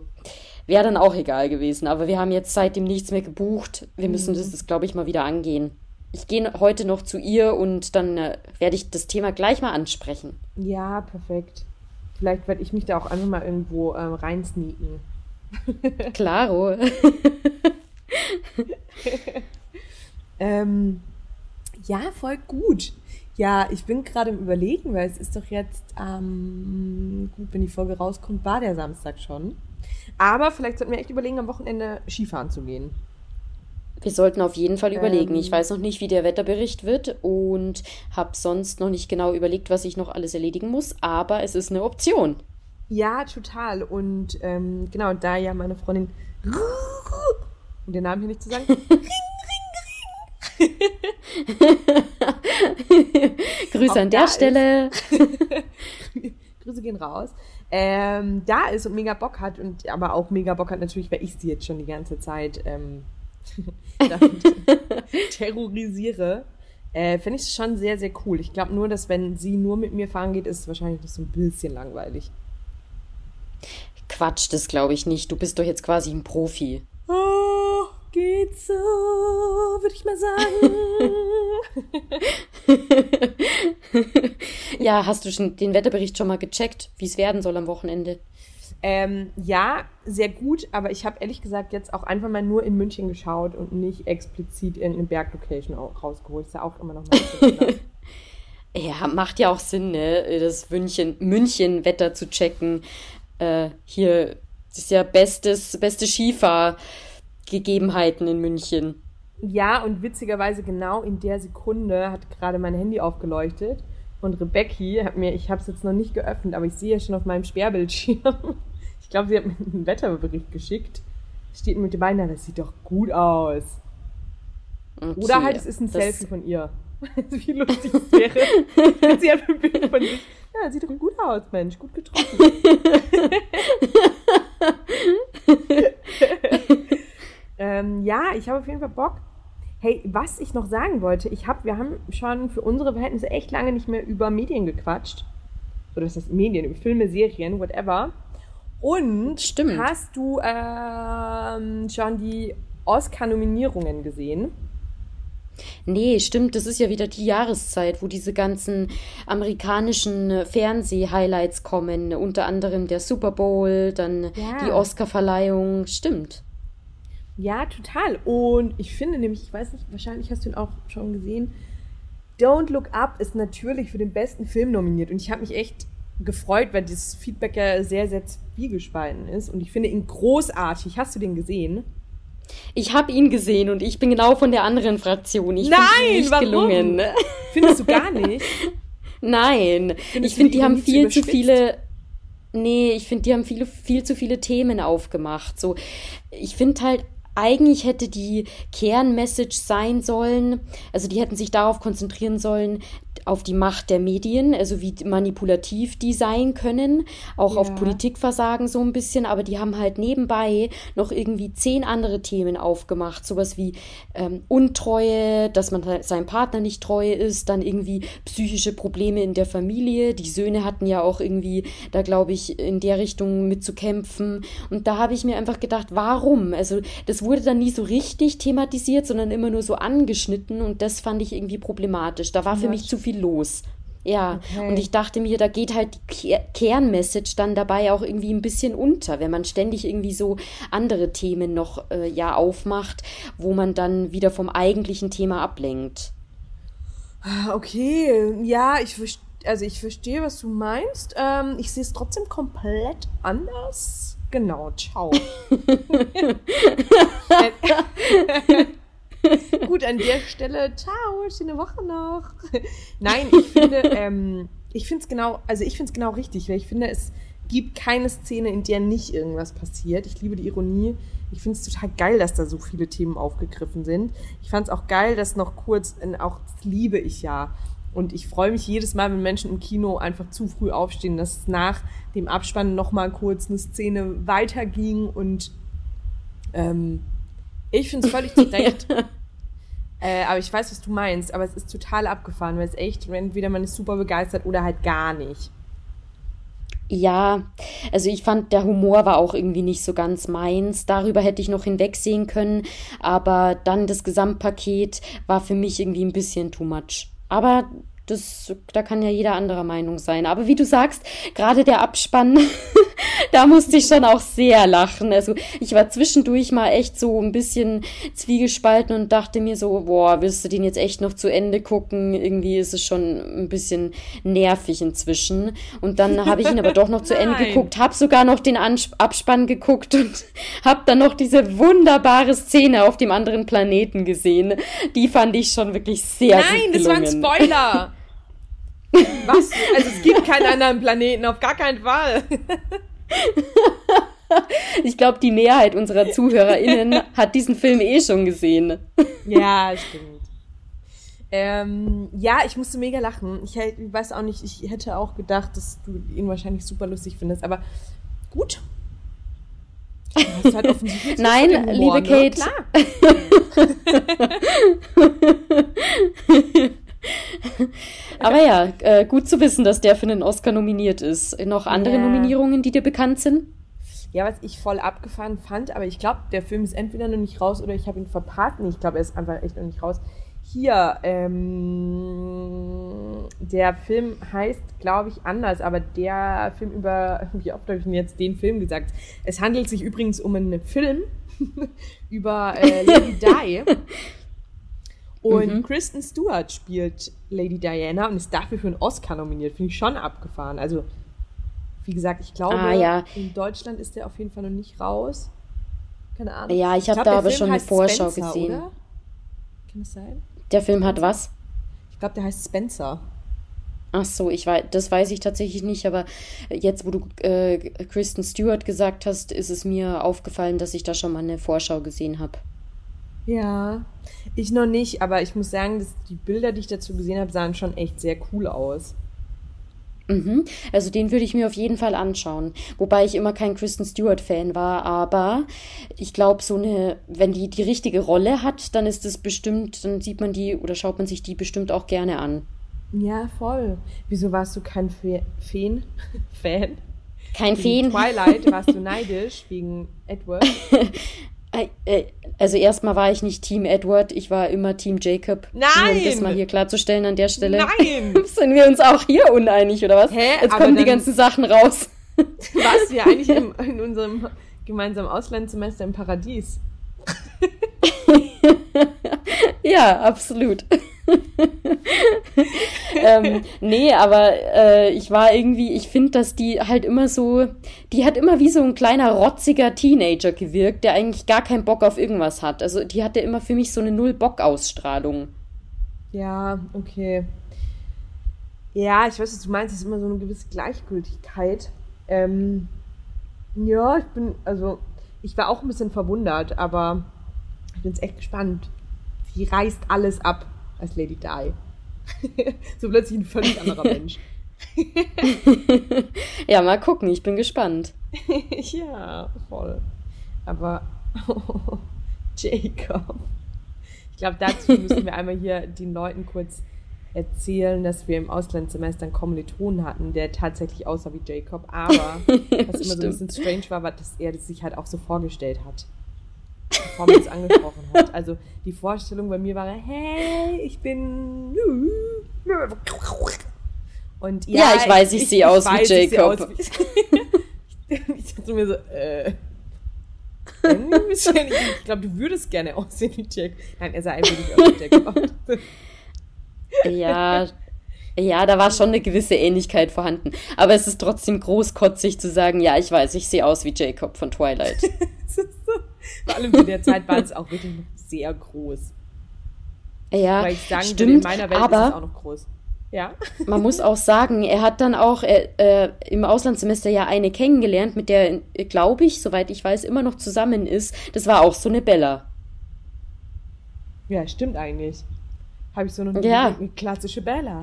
[SPEAKER 2] wäre dann auch egal gewesen. Aber wir haben jetzt seitdem nichts mehr gebucht. Wir müssen mhm. das, das glaube ich, mal wieder angehen. Ich gehe heute noch zu ihr und dann äh, werde ich das Thema gleich mal ansprechen.
[SPEAKER 1] Ja, perfekt. Vielleicht werde ich mich da auch einfach mal irgendwo ähm, reinsneaken.
[SPEAKER 2] Klaro.
[SPEAKER 1] ähm, ja, voll gut. Ja, ich bin gerade im Überlegen, weil es ist doch jetzt, ähm, gut, wenn die Folge rauskommt, war der Samstag schon. Aber vielleicht sollten wir echt überlegen, am Wochenende Skifahren zu gehen.
[SPEAKER 2] Wir sollten auf jeden Fall überlegen. Ähm, ich weiß noch nicht, wie der Wetterbericht wird und habe sonst noch nicht genau überlegt, was ich noch alles erledigen muss, aber es ist eine Option.
[SPEAKER 1] Ja, total. Und ähm, genau, da ja meine Freundin, um den Namen hier nicht zu sagen, ring, ring,
[SPEAKER 2] ring. Grüße an der Stelle.
[SPEAKER 1] Grüße gehen raus. Ähm, da ist und mega Bock hat und aber auch mega Bock hat natürlich, weil ich sie jetzt schon die ganze Zeit ähm, terrorisiere, äh, finde ich es schon sehr, sehr cool. Ich glaube nur, dass wenn sie nur mit mir fahren geht, ist es wahrscheinlich noch so ein bisschen langweilig.
[SPEAKER 2] Quatsch, das glaube ich nicht. Du bist doch jetzt quasi ein Profi.
[SPEAKER 1] Oh, geht so, würde ich mal
[SPEAKER 2] sagen. ja, hast du schon den Wetterbericht schon mal gecheckt, wie es werden soll am Wochenende?
[SPEAKER 1] Ähm, ja, sehr gut, aber ich habe ehrlich gesagt jetzt auch einfach mal nur in München geschaut und nicht explizit in eine Berglocation rausgeholt. Ist ja auch immer noch mal
[SPEAKER 2] Ja, macht ja auch Sinn, ne? Das München, München-Wetter zu checken. Äh, hier ist ja bestes, beste Skifahrgegebenheiten in München.
[SPEAKER 1] Ja, und witzigerweise genau in der Sekunde hat gerade mein Handy aufgeleuchtet und Rebecca hat mir, ich habe es jetzt noch nicht geöffnet, aber ich sehe ja schon auf meinem Sperrbildschirm. Ich glaube, sie hat mir einen Wetterbericht geschickt. Steht mit den Beinen, das sieht doch gut aus. Okay, Oder halt, es ist ein Selfie von ihr. Wie lustig es wäre, wenn sie einfach ein Bild von sich. Ja, sieht doch gut aus, Mensch, gut getroffen. ähm, ja, ich habe auf jeden Fall Bock. Hey, was ich noch sagen wollte, ich hab, wir haben schon für unsere Verhältnisse echt lange nicht mehr über Medien gequatscht. Oder was heißt Medien, über Filme, Serien, whatever. Und Stimmt. hast du ähm, schon die Oscar-Nominierungen gesehen?
[SPEAKER 2] Nee, stimmt, das ist ja wieder die Jahreszeit, wo diese ganzen amerikanischen Fernseh-Highlights kommen, unter anderem der Super Bowl, dann ja. die Oscar-Verleihung, stimmt.
[SPEAKER 1] Ja, total. Und ich finde nämlich, ich weiß nicht, wahrscheinlich hast du ihn auch schon gesehen, Don't Look Up ist natürlich für den besten Film nominiert. Und ich habe mich echt gefreut, weil dieses Feedback ja sehr, sehr zwiegespalten ist. Und ich finde ihn großartig. Hast du den gesehen?
[SPEAKER 2] Ich habe ihn gesehen und ich bin genau von der anderen Fraktion. Ich Nein, nicht warum? gelungen.
[SPEAKER 1] Findest du gar nicht?
[SPEAKER 2] Nein, Findest ich finde, die haben viel zu viele. Nee, ich finde, die haben viele, viel zu viele Themen aufgemacht. So, ich finde halt eigentlich hätte die Kernmessage sein sollen, also die hätten sich darauf konzentrieren sollen, auf die Macht der Medien, also wie manipulativ die sein können, auch ja. auf Politikversagen so ein bisschen, aber die haben halt nebenbei noch irgendwie zehn andere Themen aufgemacht, sowas wie ähm, Untreue, dass man seinem Partner nicht treu ist, dann irgendwie psychische Probleme in der Familie, die Söhne hatten ja auch irgendwie da glaube ich in der Richtung mit zu kämpfen und da habe ich mir einfach gedacht, warum? Also das wurde dann nie so richtig thematisiert, sondern immer nur so angeschnitten und das fand ich irgendwie problematisch. Da war für ja. mich zu viel los. Ja, okay. und ich dachte mir, da geht halt die Kernmessage dann dabei auch irgendwie ein bisschen unter, wenn man ständig irgendwie so andere Themen noch äh, ja aufmacht, wo man dann wieder vom eigentlichen Thema ablenkt.
[SPEAKER 1] Ah, okay, ja, ich also ich verstehe, was du meinst. Ähm, ich sehe es trotzdem komplett anders. Genau, ciao. Gut, an der Stelle, ciao, schöne Woche noch. Nein, ich finde, ähm, ich finde es genau, also ich finde es genau richtig, weil ich finde, es gibt keine Szene, in der nicht irgendwas passiert. Ich liebe die Ironie. Ich finde es total geil, dass da so viele Themen aufgegriffen sind. Ich fand es auch geil, dass noch kurz, auch das liebe ich ja. Und ich freue mich jedes Mal, wenn Menschen im Kino einfach zu früh aufstehen, dass nach dem Abspann noch mal kurz eine Szene weiterging und ähm, ich finde es völlig zu Recht Äh, aber ich weiß, was du meinst, aber es ist total abgefahren, weil es echt, entweder man ist super begeistert oder halt gar nicht.
[SPEAKER 2] Ja, also ich fand, der Humor war auch irgendwie nicht so ganz meins. Darüber hätte ich noch hinwegsehen können, aber dann das Gesamtpaket war für mich irgendwie ein bisschen too much. Aber das, da kann ja jeder anderer Meinung sein. Aber wie du sagst, gerade der Abspann, da musste ich schon auch sehr lachen. Also ich war zwischendurch mal echt so ein bisschen zwiegespalten und dachte mir so, boah, willst du den jetzt echt noch zu Ende gucken? Irgendwie ist es schon ein bisschen nervig inzwischen. Und dann habe ich ihn aber doch noch zu Ende geguckt, habe sogar noch den Ans Abspann geguckt und habe dann noch diese wunderbare Szene auf dem anderen Planeten gesehen. Die fand ich schon wirklich sehr
[SPEAKER 1] Nein, das war ein Spoiler. Was? Also es gibt keinen anderen Planeten, auf gar keinen Fall.
[SPEAKER 2] ich glaube, die Mehrheit unserer ZuhörerInnen hat diesen Film eh schon gesehen.
[SPEAKER 1] Ja, stimmt. Ähm, ja, ich musste mega lachen. Ich, ich weiß auch nicht, ich hätte auch gedacht, dass du ihn wahrscheinlich super lustig findest, aber gut.
[SPEAKER 2] Halt Nein, Humor, liebe ne? Kate. Aber ja, äh, gut zu wissen, dass der für einen Oscar nominiert ist. Noch andere yeah. Nominierungen, die dir bekannt sind?
[SPEAKER 1] Ja, was ich voll abgefahren fand, aber ich glaube, der Film ist entweder noch nicht raus oder ich habe ihn verpasst. Ich glaube, er ist einfach echt noch nicht raus. Hier, ähm, der Film heißt, glaube ich, anders, aber der Film über, wie oft habe ich denn jetzt den Film gesagt? Es handelt sich übrigens um einen Film über äh, Lady Di. Und mhm. Kristen Stewart spielt Lady Diana und ist dafür für einen Oscar nominiert. Finde ich schon abgefahren. Also, wie gesagt, ich glaube, ah, ja. in Deutschland ist der auf jeden Fall noch nicht raus. Keine Ahnung.
[SPEAKER 2] Ja, ich habe da aber schon eine Vorschau Spencer, gesehen. Oder? Kann das sein? Der Film hat was?
[SPEAKER 1] Ich glaube, der heißt Spencer.
[SPEAKER 2] Ach so, ich weiß, das weiß ich tatsächlich nicht, aber jetzt, wo du äh, Kristen Stewart gesagt hast, ist es mir aufgefallen, dass ich da schon mal eine Vorschau gesehen habe.
[SPEAKER 1] Ja, ich noch nicht, aber ich muss sagen, dass die Bilder, die ich dazu gesehen habe, sahen schon echt sehr cool aus.
[SPEAKER 2] Mhm. Also den würde ich mir auf jeden Fall anschauen. Wobei ich immer kein Kristen Stewart-Fan war, aber ich glaube, so eine, wenn die die richtige Rolle hat, dann ist es bestimmt, dann sieht man die oder schaut man sich die bestimmt auch gerne an.
[SPEAKER 1] Ja, voll. Wieso warst du kein Fan? Fan?
[SPEAKER 2] Kein Fan.
[SPEAKER 1] Twilight warst du neidisch wegen Edward.
[SPEAKER 2] Äh, also erstmal war ich nicht Team Edward, ich war immer Team Jacob.
[SPEAKER 1] Nein!
[SPEAKER 2] Nur um das mal hier klarzustellen an der Stelle.
[SPEAKER 1] Nein!
[SPEAKER 2] Sind wir uns auch hier uneinig, oder was? Hä? Jetzt kommen die ganzen Sachen raus.
[SPEAKER 1] Warst du ja eigentlich im, in unserem gemeinsamen Auslandssemester im Paradies.
[SPEAKER 2] ja, absolut. Ähm, nee, aber äh, ich war irgendwie, ich finde, dass die halt immer so, die hat immer wie so ein kleiner rotziger Teenager gewirkt, der eigentlich gar keinen Bock auf irgendwas hat. Also die hatte immer für mich so eine Null-Bock-Ausstrahlung.
[SPEAKER 1] Ja, okay. Ja, ich weiß, was du meinst, es ist immer so eine gewisse Gleichgültigkeit. Ähm, ja, ich bin, also, ich war auch ein bisschen verwundert, aber ich bin jetzt echt gespannt. Sie reißt alles ab als Lady Di. so plötzlich ein völlig anderer Mensch.
[SPEAKER 2] ja, mal gucken, ich bin gespannt.
[SPEAKER 1] ja, voll. Aber oh, Jacob. Ich glaube, dazu müssen wir einmal hier den Leuten kurz erzählen, dass wir im Auslandssemester einen Kommilitonen hatten, der tatsächlich aussah wie Jacob, aber was immer so ein bisschen strange war, war, dass er das sich halt auch so vorgestellt hat bevor man es angesprochen hat. Also die Vorstellung bei mir war, hey, ich bin.
[SPEAKER 2] Und ja, ja ich weiß, ich, ich sehe aus wie Jacob. Ich,
[SPEAKER 1] ich dachte mir so, äh. Ich glaube, du würdest gerne aussehen wie Jacob. Nein, er sah ein wenig aus wie Jacob.
[SPEAKER 2] ja, ja, da war schon eine gewisse Ähnlichkeit vorhanden. Aber es ist trotzdem großkotzig zu sagen, ja, ich weiß, ich sehe aus wie Jacob von Twilight.
[SPEAKER 1] Vor allem zu der Zeit war es auch wirklich sehr groß.
[SPEAKER 2] Ja, Weil ich sagen stimmt, würde, in meiner Welt aber ist es auch noch groß. Ja. Man muss auch sagen, er hat dann auch äh, im Auslandssemester ja eine kennengelernt, mit der, glaube ich, soweit ich weiß, immer noch zusammen ist. Das war auch so eine Bella.
[SPEAKER 1] Ja, stimmt eigentlich. Habe ich so noch nie ja. eine klassische Bella.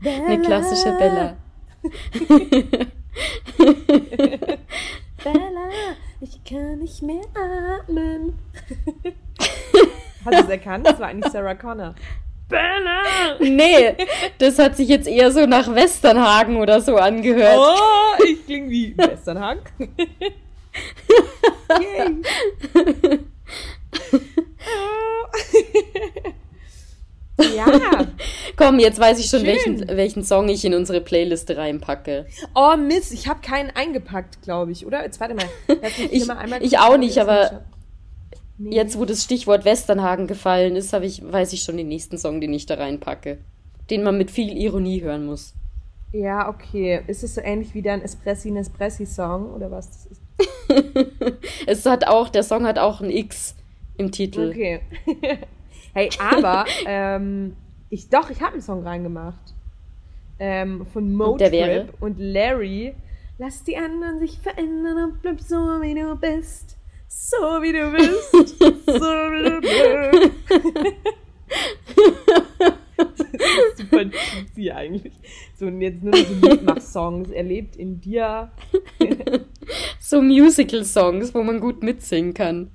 [SPEAKER 2] Bella. Eine klassische Bella.
[SPEAKER 1] Bella, ich kann nicht mehr atmen. Hast du es erkannt? Das war eigentlich Sarah Connor.
[SPEAKER 2] Bella! Nee, das hat sich jetzt eher so nach Westernhagen oder so angehört.
[SPEAKER 1] Oh, ich klinge wie Westernhagen. Yay.
[SPEAKER 2] Komm, jetzt weiß ich schon, welchen, welchen Song ich in unsere Playliste reinpacke.
[SPEAKER 1] Oh Mist, ich habe keinen eingepackt, glaube ich, oder? Jetzt warte mal.
[SPEAKER 2] ich, ich auch nicht, aber nee. jetzt, wo das Stichwort Westernhagen gefallen ist, ich, weiß ich schon den nächsten Song, den ich da reinpacke. Den man mit viel Ironie hören muss.
[SPEAKER 1] Ja, okay. Ist es so ähnlich wie dein Espressi Nespressi Song oder was das ist?
[SPEAKER 2] es hat auch, der Song hat auch ein X im Titel.
[SPEAKER 1] Okay. hey, aber ähm, ich doch, ich habe einen Song reingemacht. Ähm, von Motrip und, und Larry. Lass die anderen sich verändern und bleib so, wie du bist. So, wie du bist. so, wie du bist. das ist super cheesy eigentlich. So, und jetzt nur noch so Mitmach-Songs. Er lebt in dir.
[SPEAKER 2] so Musical-Songs, wo man gut mitsingen kann.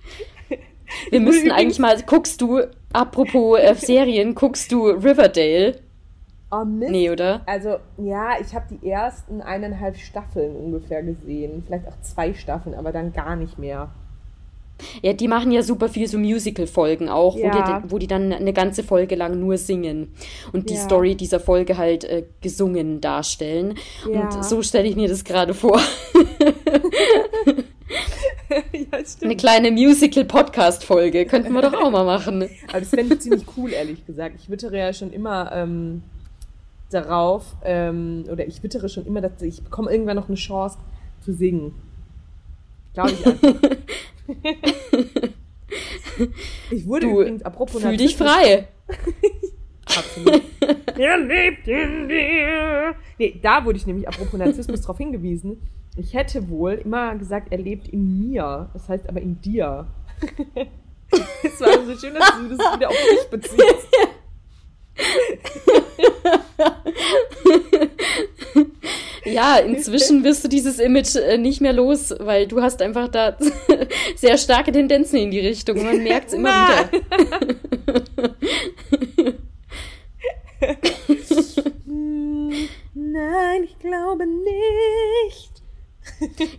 [SPEAKER 2] Wir müssten eigentlich mal, guckst du, apropos äh, Serien, guckst du Riverdale?
[SPEAKER 1] Oh, Mist.
[SPEAKER 2] Nee, oder?
[SPEAKER 1] Also, ja, ich habe die ersten eineinhalb Staffeln ungefähr gesehen. Vielleicht auch zwei Staffeln, aber dann gar nicht mehr.
[SPEAKER 2] Ja, die machen ja super viel so Musical-Folgen auch, ja. wo, die, wo die dann eine ganze Folge lang nur singen und die ja. Story dieser Folge halt äh, gesungen darstellen. Ja. Und so stelle ich mir das gerade vor. ja, Eine kleine Musical-Podcast-Folge könnten wir doch auch mal machen.
[SPEAKER 1] Aber das fände ich ziemlich cool, ehrlich gesagt. Ich wittere ja schon immer ähm, darauf, ähm, oder ich wittere schon immer, dass ich bekomme irgendwann noch eine Chance zu singen. Glaube ich einfach. ich wurde
[SPEAKER 2] du, übrigens, apropos Fühl dich frei.
[SPEAKER 1] Absolut. er lebt in dir. Nee, da wurde ich nämlich, apropos Narzissmus, darauf hingewiesen. Ich hätte wohl immer gesagt, er lebt in mir. Das heißt aber in dir. Es war so schön, dass du das wieder auf dich beziehst.
[SPEAKER 2] ja, inzwischen wirst du dieses Image äh, nicht mehr los, weil du hast einfach da sehr starke Tendenzen in die Richtung. Man merkt es immer wieder.
[SPEAKER 1] Nein, ich glaube nicht.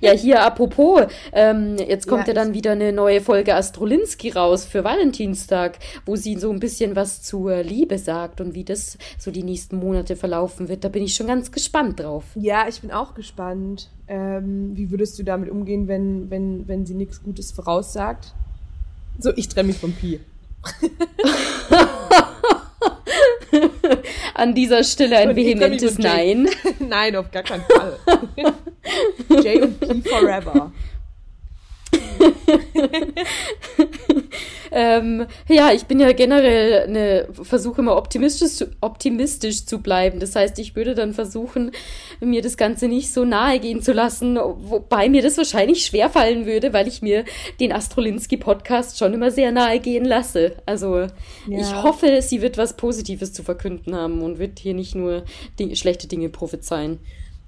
[SPEAKER 2] Ja, hier apropos, ähm, jetzt kommt ja, ja dann wieder eine neue Folge Astrolinski raus für Valentinstag, wo sie so ein bisschen was zur Liebe sagt und wie das so die nächsten Monate verlaufen wird. Da bin ich schon ganz gespannt drauf.
[SPEAKER 1] Ja, ich bin auch gespannt. Ähm, wie würdest du damit umgehen, wenn, wenn, wenn sie nichts Gutes voraussagt? So, ich trenne mich vom Pi.
[SPEAKER 2] An dieser Stelle ein vehementes Nein.
[SPEAKER 1] Nein, auf gar keinen Fall. J und P forever.
[SPEAKER 2] ähm, ja, ich bin ja generell eine, versuche immer optimistisch, optimistisch zu bleiben. Das heißt, ich würde dann versuchen, mir das Ganze nicht so nahe gehen zu lassen, wobei mir das wahrscheinlich schwerfallen würde, weil ich mir den Astrolinski-Podcast schon immer sehr nahe gehen lasse. Also ja. ich hoffe, sie wird was Positives zu verkünden haben und wird hier nicht nur die, schlechte Dinge prophezeien.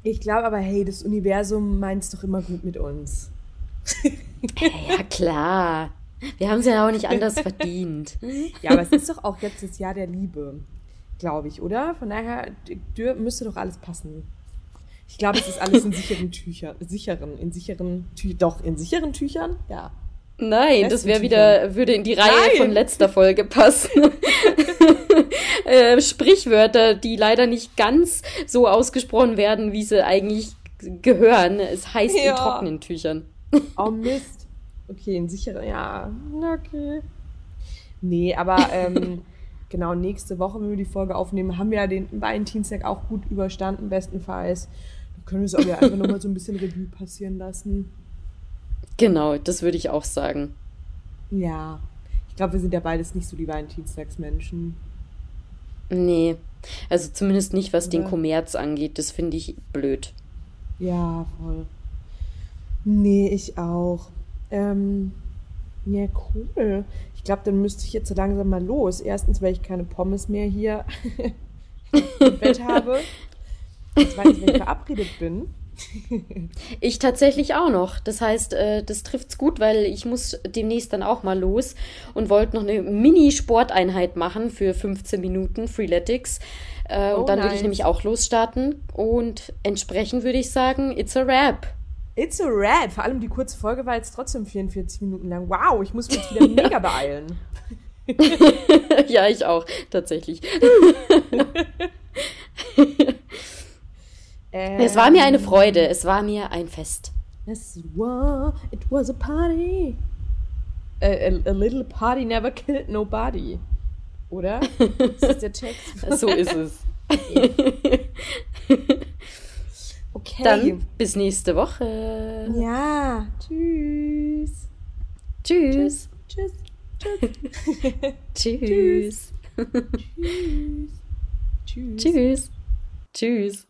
[SPEAKER 1] Ich glaube aber, hey, das Universum meint es doch immer gut mit uns.
[SPEAKER 2] ja, klar. Wir haben es ja auch nicht anders verdient.
[SPEAKER 1] Ja, aber es ist doch auch jetzt das Jahr der Liebe, glaube ich, oder? Von daher müsste doch alles passen. Ich glaube, es ist alles in sicheren Tüchern. Sicheren, in sicheren Tüchern. Doch, in sicheren Tüchern? Ja.
[SPEAKER 2] Nein, das wäre wieder, würde in die Reihe Nein. von letzter Folge passen. äh, Sprichwörter, die leider nicht ganz so ausgesprochen werden, wie sie eigentlich gehören. Es heißt ja. in trockenen Tüchern.
[SPEAKER 1] Oh Mist. Okay, in sicheren, ja. Okay. Nee, aber ähm, genau, nächste Woche, wenn wir die Folge aufnehmen, haben wir ja den Valentinstag auch gut überstanden, bestenfalls. Dann können wir es auch ja einfach nochmal so ein bisschen Revue passieren lassen.
[SPEAKER 2] Genau, das würde ich auch sagen.
[SPEAKER 1] Ja. Ich glaube, wir sind ja beides nicht so die Valentinstagsmenschen.
[SPEAKER 2] Nee. Also zumindest nicht, was den Kommerz angeht. Das finde ich blöd.
[SPEAKER 1] Ja, voll. Nee, ich auch. Ähm, ja, cool. Ich glaube, dann müsste ich jetzt so langsam mal los. Erstens, weil ich keine Pommes mehr hier im Bett habe. Zweitens, weil ich verabredet bin
[SPEAKER 2] Ich tatsächlich auch noch. Das heißt, äh, das trifft's gut, weil ich muss demnächst dann auch mal los und wollte noch eine Mini-Sporteinheit machen für 15 Minuten Freeletics. Äh,
[SPEAKER 1] Oh,
[SPEAKER 2] und dann würde
[SPEAKER 1] nice.
[SPEAKER 2] ich nämlich auch losstarten. Und entsprechend würde ich sagen, it's a wrap.
[SPEAKER 1] It's a wrap. Vor allem die kurze Folge war jetzt trotzdem 44 Minuten lang. Wow, ich muss mich jetzt wieder mega beeilen.
[SPEAKER 2] ja, ich auch, tatsächlich. Es war mir eine Freude, es war mir ein Fest.
[SPEAKER 1] Es war, it was a party. A, a, a little party never killed nobody. Oder? Das ist der Text.
[SPEAKER 2] So ist es.
[SPEAKER 1] Okay.
[SPEAKER 2] Dann bis nächste Woche.
[SPEAKER 1] Ja. Tschüss.
[SPEAKER 2] Tschüss.
[SPEAKER 1] Tschüss. Tschüss.
[SPEAKER 2] Tschüss.
[SPEAKER 1] Tschüss. Tschüss.
[SPEAKER 2] Tschüss. Tschüss.